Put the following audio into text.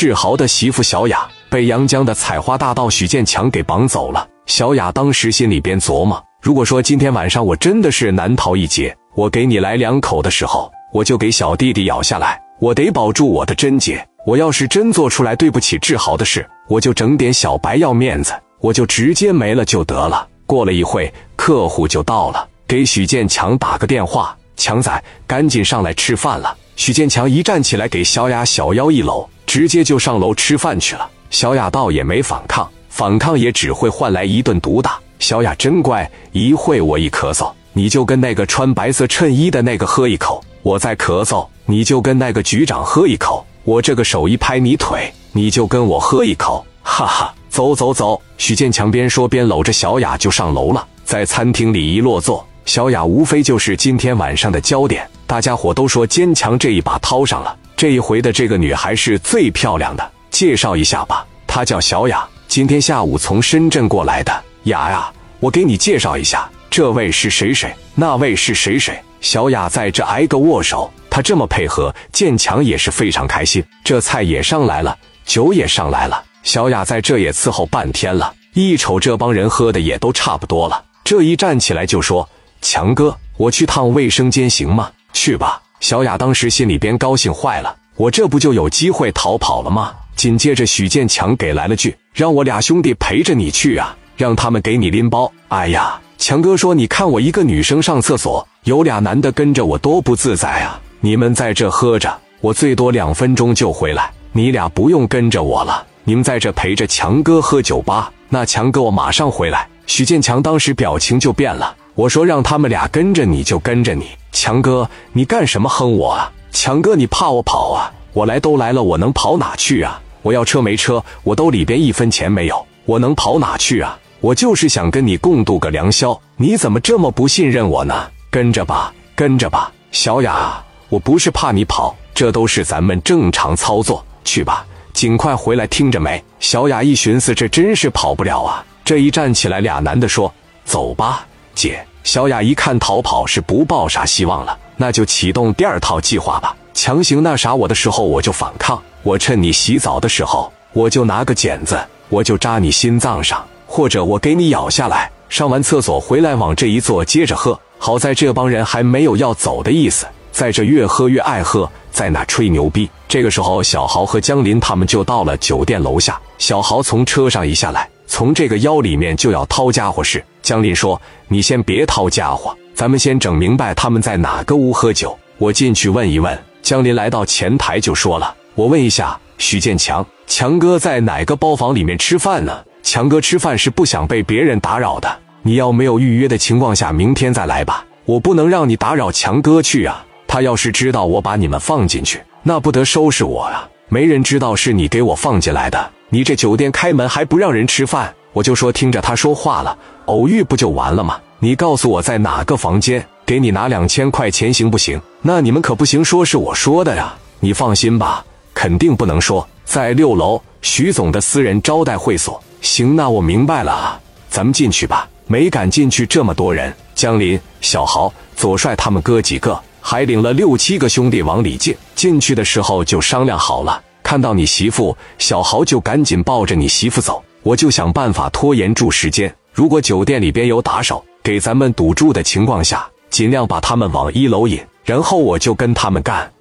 志豪的媳妇小雅被阳江的采花大盗许建强给绑走了。小雅当时心里边琢磨：如果说今天晚上我真的是难逃一劫，我给你来两口的时候，我就给小弟弟咬下来。我得保住我的贞洁。我要是真做出来对不起志豪的事，我就整点小白要面子，我就直接没了就得了。过了一会，客户就到了，给许建强打个电话：“强仔，赶紧上来吃饭了。”许建强一站起来，给小雅小腰一搂，直接就上楼吃饭去了。小雅倒也没反抗，反抗也只会换来一顿毒打。小雅真乖，一会我一咳嗽，你就跟那个穿白色衬衣的那个喝一口；我再咳嗽。你就跟那个局长喝一口，我这个手一拍你腿，你就跟我喝一口，哈哈，走走走。许建强边说边搂着小雅就上楼了，在餐厅里一落座，小雅无非就是今天晚上的焦点，大家伙都说坚强这一把掏上了，这一回的这个女孩是最漂亮的，介绍一下吧，她叫小雅，今天下午从深圳过来的。雅呀，我给你介绍一下，这位是谁谁，那位是谁谁。小雅在这挨个握手。她这么配合，建强也是非常开心。这菜也上来了，酒也上来了。小雅在这也伺候半天了，一瞅这帮人喝的也都差不多了，这一站起来就说：“强哥，我去趟卫生间行吗？”“去吧。”小雅当时心里边高兴坏了，我这不就有机会逃跑了吗？紧接着许建强给来了句：“让我俩兄弟陪着你去啊，让他们给你拎包。”哎呀，强哥说：“你看我一个女生上厕所，有俩男的跟着我多不自在啊。”你们在这喝着，我最多两分钟就回来。你俩不用跟着我了，你们在这陪着强哥喝酒吧。那强哥我马上回来。许建强当时表情就变了。我说让他们俩跟着你就跟着你。强哥，你干什么哼我啊？强哥，你怕我跑啊？我来都来了，我能跑哪去啊？我要车没车，我兜里边一分钱没有，我能跑哪去啊？我就是想跟你共度个良宵。你怎么这么不信任我呢？跟着吧，跟着吧，小雅。我不是怕你跑，这都是咱们正常操作。去吧，尽快回来，听着没？小雅一寻思，这真是跑不了啊！这一站起来，俩男的说：“走吧，姐。”小雅一看逃跑是不抱啥希望了，那就启动第二套计划吧。强行那啥我的时候，我就反抗；我趁你洗澡的时候，我就拿个剪子，我就扎你心脏上，或者我给你咬下来。上完厕所回来往这一坐，接着喝。好在这帮人还没有要走的意思。在这越喝越爱喝，在那吹牛逼。这个时候，小豪和江林他们就到了酒店楼下。小豪从车上一下来，从这个腰里面就要掏家伙事。江林说：“你先别掏家伙，咱们先整明白他们在哪个屋喝酒，我进去问一问。”江林来到前台就说了：“我问一下，许建强，强哥在哪个包房里面吃饭呢？强哥吃饭是不想被别人打扰的。你要没有预约的情况下，明天再来吧。我不能让你打扰强哥去啊。”他要是知道我把你们放进去，那不得收拾我啊！没人知道是你给我放进来的。你这酒店开门还不让人吃饭，我就说听着他说话了，偶遇不就完了吗？你告诉我在哪个房间，给你拿两千块钱行不行？那你们可不行，说是我说的呀！你放心吧，肯定不能说，在六楼徐总的私人招待会所。行，那我明白了啊，咱们进去吧。没敢进去，这么多人，江林、小豪、左帅他们哥几个。还领了六七个兄弟往里进，进去的时候就商量好了。看到你媳妇小豪，就赶紧抱着你媳妇走。我就想办法拖延住时间。如果酒店里边有打手给咱们堵住的情况下，尽量把他们往一楼引，然后我就跟他们干。